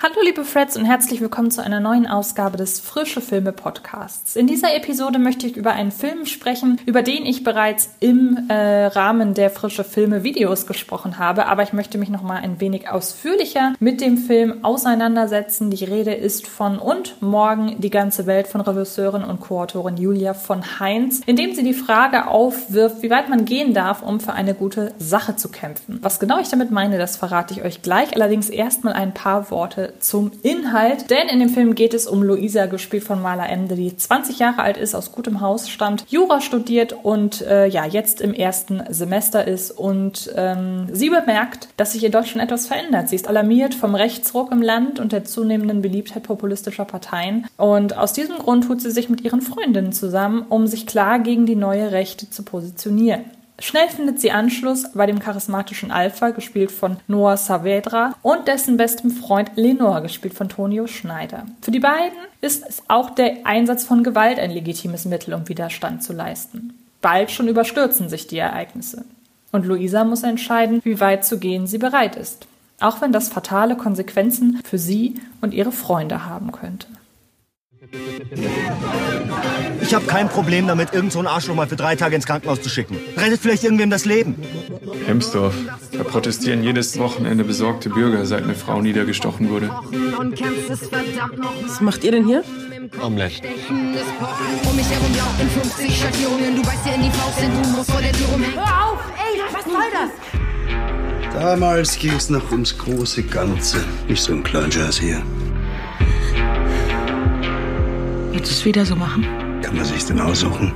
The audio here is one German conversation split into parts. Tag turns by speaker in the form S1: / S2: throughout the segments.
S1: Hallo liebe Freds und herzlich willkommen zu einer neuen Ausgabe des Frische Filme Podcasts. In dieser Episode möchte ich über einen Film sprechen, über den ich bereits im äh, Rahmen der Frische Filme Videos gesprochen habe, aber ich möchte mich noch mal ein wenig ausführlicher mit dem Film auseinandersetzen. Die Rede ist von Und morgen die ganze Welt von Regisseurin und Co-Autorin Julia von Heinz, indem sie die Frage aufwirft, wie weit man gehen darf, um für eine gute Sache zu kämpfen. Was genau ich damit meine, das verrate ich euch gleich, allerdings erstmal ein paar Worte zum Inhalt, denn in dem Film geht es um Luisa, gespielt von Marla Emde, die 20 Jahre alt ist, aus gutem Haus stammt, Jura studiert und äh, ja, jetzt im ersten Semester ist und ähm, sie bemerkt, dass sich in Deutschland etwas verändert. Sie ist alarmiert vom Rechtsruck im Land und der zunehmenden Beliebtheit populistischer Parteien und aus diesem Grund tut sie sich mit ihren Freundinnen zusammen, um sich klar gegen die neue Rechte zu positionieren. Schnell findet sie Anschluss bei dem charismatischen Alpha, gespielt von Noah Saavedra, und dessen bestem Freund Lenore, gespielt von Tonio Schneider. Für die beiden ist auch der Einsatz von Gewalt ein legitimes Mittel, um Widerstand zu leisten. Bald schon überstürzen sich die Ereignisse. Und Luisa muss entscheiden, wie weit zu gehen sie bereit ist. Auch wenn das fatale Konsequenzen für sie und ihre Freunde haben könnte.
S2: Ich habe kein Problem damit, irgend so einen Arschloch mal für drei Tage ins Krankenhaus zu schicken. Rettet vielleicht irgendwem das Leben.
S3: Hemsdorf. Da protestieren jedes Wochenende besorgte Bürger, seit eine Frau niedergestochen wurde.
S4: Was macht ihr denn hier?
S3: Omelette.
S4: Hör auf! Ey, was soll das?
S5: Damals ging's noch ums große Ganze, nicht so ein Kleinscheiß hier.
S4: Willst du es wieder so machen?
S5: Kann man sich denn aussuchen?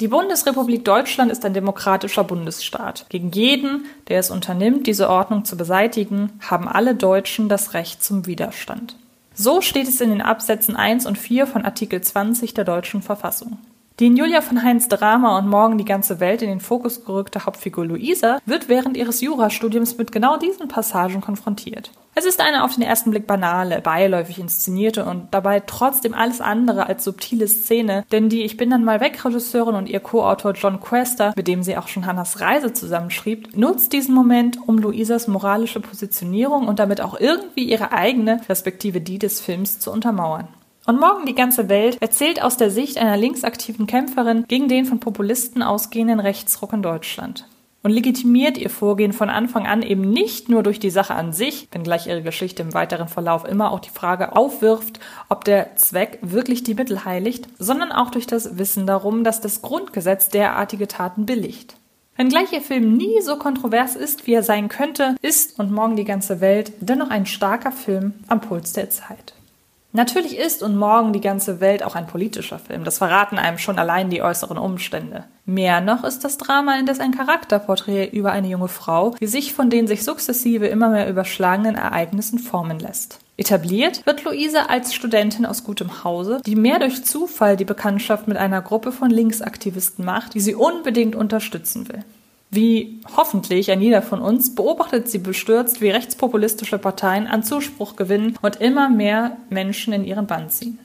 S1: Die Bundesrepublik Deutschland ist ein demokratischer Bundesstaat. Gegen jeden, der es unternimmt, diese Ordnung zu beseitigen, haben alle Deutschen das Recht zum Widerstand. So steht es in den Absätzen 1 und 4 von Artikel 20 der deutschen Verfassung. Die in Julia von Heinz Drama und morgen die ganze Welt in den Fokus gerückte Hauptfigur Luisa wird während ihres Jurastudiums mit genau diesen Passagen konfrontiert. Es ist eine auf den ersten Blick banale, beiläufig inszenierte und dabei trotzdem alles andere als subtile Szene, denn die Ich bin dann mal weg Regisseurin und ihr Co-Autor John Quester, mit dem sie auch schon Hannas Reise zusammenschrieb, nutzt diesen Moment, um Luisas moralische Positionierung und damit auch irgendwie ihre eigene, respektive die des Films, zu untermauern. Und morgen die ganze Welt erzählt aus der Sicht einer linksaktiven Kämpferin gegen den von Populisten ausgehenden Rechtsruck in Deutschland. Und legitimiert ihr Vorgehen von Anfang an eben nicht nur durch die Sache an sich, wenngleich ihre Geschichte im weiteren Verlauf immer auch die Frage aufwirft, ob der Zweck wirklich die Mittel heiligt, sondern auch durch das Wissen darum, dass das Grundgesetz derartige Taten billigt. Wenngleich ihr Film nie so kontrovers ist, wie er sein könnte, ist und morgen die ganze Welt dennoch ein starker Film am Puls der Zeit. Natürlich ist und morgen die ganze Welt auch ein politischer Film. Das verraten einem schon allein die äußeren Umstände. Mehr noch ist das Drama indes ein Charakterporträt über eine junge Frau, die sich von den sich sukzessive immer mehr überschlagenen Ereignissen formen lässt. Etabliert wird Luisa als Studentin aus gutem Hause, die mehr durch Zufall die Bekanntschaft mit einer Gruppe von Linksaktivisten macht, die sie unbedingt unterstützen will. Wie hoffentlich ein jeder von uns beobachtet sie bestürzt, wie rechtspopulistische Parteien an Zuspruch gewinnen und immer mehr Menschen in ihren Bann ziehen.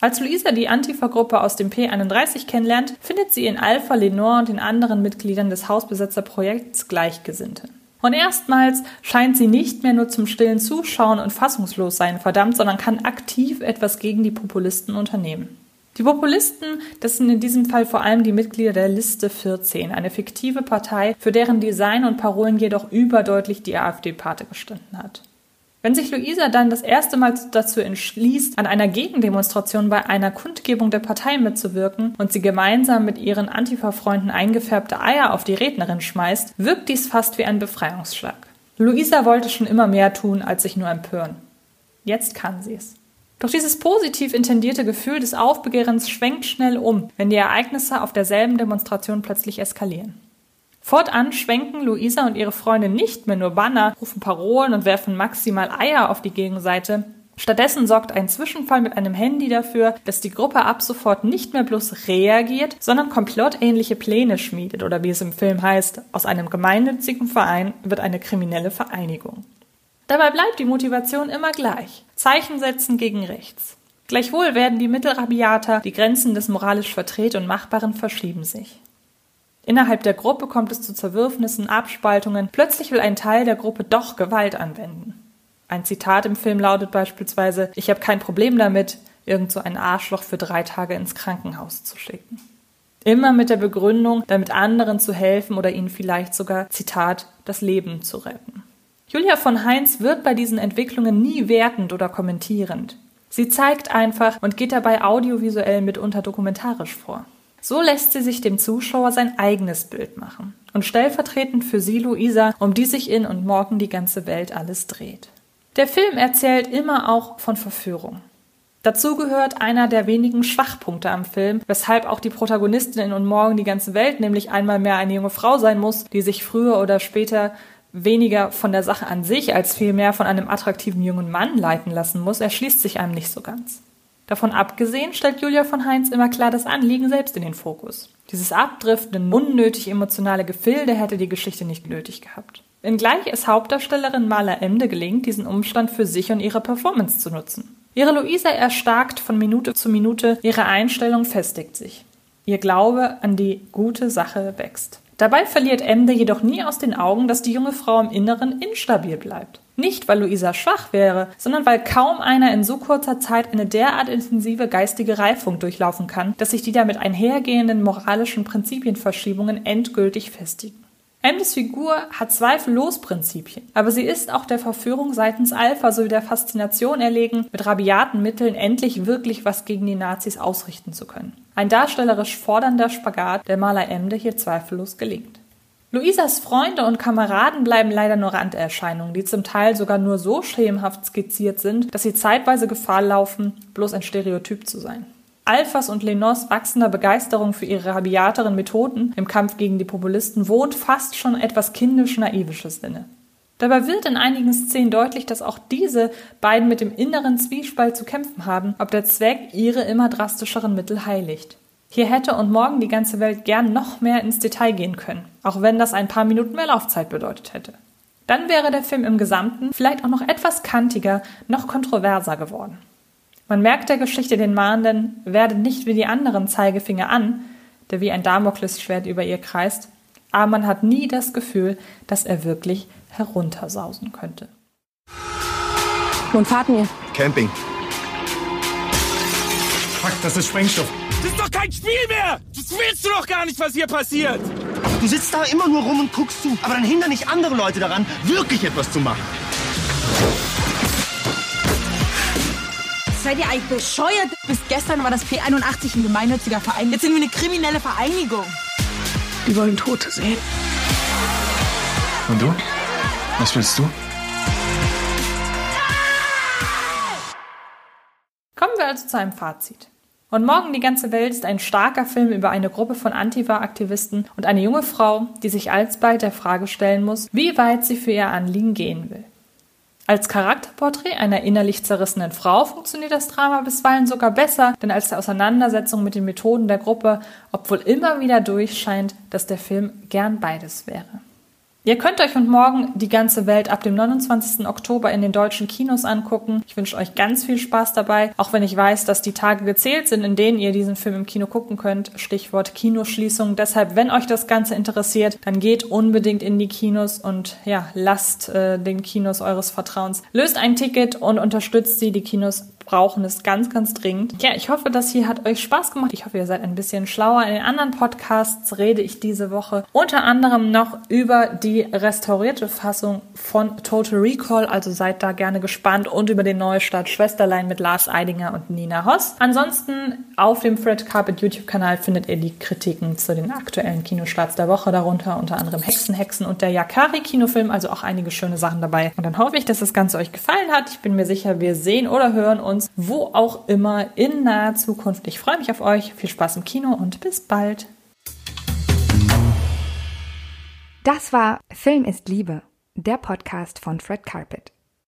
S1: Als Luisa die Antifa-Gruppe aus dem P31 kennenlernt, findet sie in Alpha, Lenore und den anderen Mitgliedern des Hausbesetzerprojekts Gleichgesinnte. Und erstmals scheint sie nicht mehr nur zum stillen Zuschauen und Fassungslossein verdammt, sondern kann aktiv etwas gegen die Populisten unternehmen. Die Populisten, das sind in diesem Fall vor allem die Mitglieder der Liste 14, eine fiktive Partei, für deren Design und Parolen jedoch überdeutlich die AfD-Pate gestanden hat. Wenn sich Luisa dann das erste Mal dazu entschließt, an einer Gegendemonstration bei einer Kundgebung der Partei mitzuwirken und sie gemeinsam mit ihren Antifa-Freunden eingefärbte Eier auf die Rednerin schmeißt, wirkt dies fast wie ein Befreiungsschlag. Luisa wollte schon immer mehr tun, als sich nur empören. Jetzt kann sie es. Doch dieses positiv intendierte Gefühl des Aufbegehrens schwenkt schnell um, wenn die Ereignisse auf derselben Demonstration plötzlich eskalieren. Fortan schwenken Luisa und ihre Freunde nicht mehr nur Banner, rufen Parolen und werfen maximal Eier auf die Gegenseite. Stattdessen sorgt ein Zwischenfall mit einem Handy dafür, dass die Gruppe ab sofort nicht mehr bloß reagiert, sondern komplottähnliche Pläne schmiedet oder wie es im Film heißt, aus einem gemeinnützigen Verein wird eine kriminelle Vereinigung. Dabei bleibt die Motivation immer gleich. Zeichen setzen gegen rechts. Gleichwohl werden die Mittel rabiater, die Grenzen des moralisch Vertret und Machbaren verschieben sich. Innerhalb der Gruppe kommt es zu Zerwürfnissen, Abspaltungen. Plötzlich will ein Teil der Gruppe doch Gewalt anwenden. Ein Zitat im Film lautet beispielsweise, ich habe kein Problem damit, irgend so ein Arschloch für drei Tage ins Krankenhaus zu schicken. Immer mit der Begründung, damit anderen zu helfen oder ihnen vielleicht sogar, Zitat, das Leben zu retten. Julia von Heinz wird bei diesen Entwicklungen nie wertend oder kommentierend. Sie zeigt einfach und geht dabei audiovisuell mitunter dokumentarisch vor. So lässt sie sich dem Zuschauer sein eigenes Bild machen und stellvertretend für sie Luisa, um die sich in und morgen die ganze Welt alles dreht. Der Film erzählt immer auch von Verführung. Dazu gehört einer der wenigen Schwachpunkte am Film, weshalb auch die Protagonistin in und morgen die ganze Welt nämlich einmal mehr eine junge Frau sein muss, die sich früher oder später weniger von der Sache an sich als vielmehr von einem attraktiven jungen Mann leiten lassen muss, erschließt sich einem nicht so ganz. Davon abgesehen stellt Julia von Heinz immer klar das Anliegen selbst in den Fokus. Dieses abdriftende, unnötig emotionale Gefilde hätte die Geschichte nicht nötig gehabt. Wenngleich es Hauptdarstellerin Marla Emde gelingt, diesen Umstand für sich und ihre Performance zu nutzen. Ihre Luisa erstarkt von Minute zu Minute, ihre Einstellung festigt sich. Ihr Glaube an die gute Sache wächst. Dabei verliert Emde jedoch nie aus den Augen, dass die junge Frau im Inneren instabil bleibt. Nicht, weil Luisa schwach wäre, sondern weil kaum einer in so kurzer Zeit eine derart intensive geistige Reifung durchlaufen kann, dass sich die damit einhergehenden moralischen Prinzipienverschiebungen endgültig festigen. Amdys Figur hat zweifellos Prinzipien, aber sie ist auch der Verführung seitens Alpha sowie der Faszination erlegen, mit rabiaten Mitteln endlich wirklich was gegen die Nazis ausrichten zu können. Ein darstellerisch fordernder Spagat, der Maler Emde hier zweifellos gelingt. Luisas Freunde und Kameraden bleiben leider nur Randerscheinungen, die zum Teil sogar nur so schemenhaft skizziert sind, dass sie zeitweise Gefahr laufen, bloß ein Stereotyp zu sein. Alphas und Lenos wachsender Begeisterung für ihre rabiateren Methoden im Kampf gegen die Populisten wohnt fast schon etwas kindisch-naivisches inne. Dabei wird in einigen Szenen deutlich, dass auch diese beiden mit dem inneren Zwiespalt zu kämpfen haben, ob der Zweck ihre immer drastischeren Mittel heiligt. Hier hätte und morgen die ganze Welt gern noch mehr ins Detail gehen können, auch wenn das ein paar Minuten mehr Laufzeit bedeutet hätte. Dann wäre der Film im Gesamten vielleicht auch noch etwas kantiger, noch kontroverser geworden. Man merkt der Geschichte den Mahnenden, werde nicht wie die anderen Zeigefinger an, der wie ein Damoklesschwert über ihr kreist, aber man hat nie das Gefühl, dass er wirklich heruntersausen könnte.
S6: Nun fahren wir.
S2: Camping.
S7: Fuck, das ist Sprengstoff.
S8: Das ist doch kein Spiel mehr! Das willst du doch gar nicht, was hier passiert!
S2: Du sitzt da immer nur rum und guckst zu, aber dann hindern nicht andere Leute daran, wirklich etwas zu machen.
S6: Seid ihr eigentlich bescheuert? Bis gestern war das P81 ein gemeinnütziger Verein. Jetzt sind wir eine kriminelle Vereinigung.
S5: Die wollen Tote sehen.
S3: Und du? Was willst du?
S1: Kommen wir also zu einem Fazit. Und morgen die ganze Welt ist ein starker Film über eine Gruppe von Antifa-Aktivisten und eine junge Frau, die sich alsbald der Frage stellen muss, wie weit sie für ihr Anliegen gehen will. Als Charakterporträt einer innerlich zerrissenen Frau funktioniert das Drama bisweilen sogar besser, denn als der Auseinandersetzung mit den Methoden der Gruppe, obwohl immer wieder durchscheint, dass der Film gern beides wäre. Ihr könnt euch und morgen die ganze Welt ab dem 29. Oktober in den deutschen Kinos angucken. Ich wünsche euch ganz viel Spaß dabei, auch wenn ich weiß, dass die Tage gezählt sind, in denen ihr diesen Film im Kino gucken könnt. Stichwort Kinoschließung. Deshalb, wenn euch das Ganze interessiert, dann geht unbedingt in die Kinos und ja, lasst äh, den Kinos eures Vertrauens. Löst ein Ticket und unterstützt sie. Die Kinos brauchen es ganz, ganz dringend. Ja, ich hoffe, das hier hat euch Spaß gemacht. Ich hoffe, ihr seid ein bisschen schlauer. In den anderen Podcasts rede ich diese Woche unter anderem noch über die restaurierte Fassung von Total Recall. Also seid da gerne gespannt und über den Neustart Schwesterlein mit Lars Eidinger und Nina Hoss. Ansonsten auf dem Fred Carpet YouTube-Kanal findet ihr die Kritiken zu den aktuellen Kinostarts der Woche, darunter unter anderem Hexen, Hexen und der Yakari-Kinofilm. Also auch einige schöne Sachen dabei. Und dann hoffe ich, dass das Ganze euch gefallen hat. Ich bin mir sicher, wir sehen oder hören uns uns wo auch immer in naher Zukunft. Ich freue mich auf euch. Viel Spaß im Kino und bis bald.
S9: Das war Film ist Liebe, der Podcast von Fred Carpet.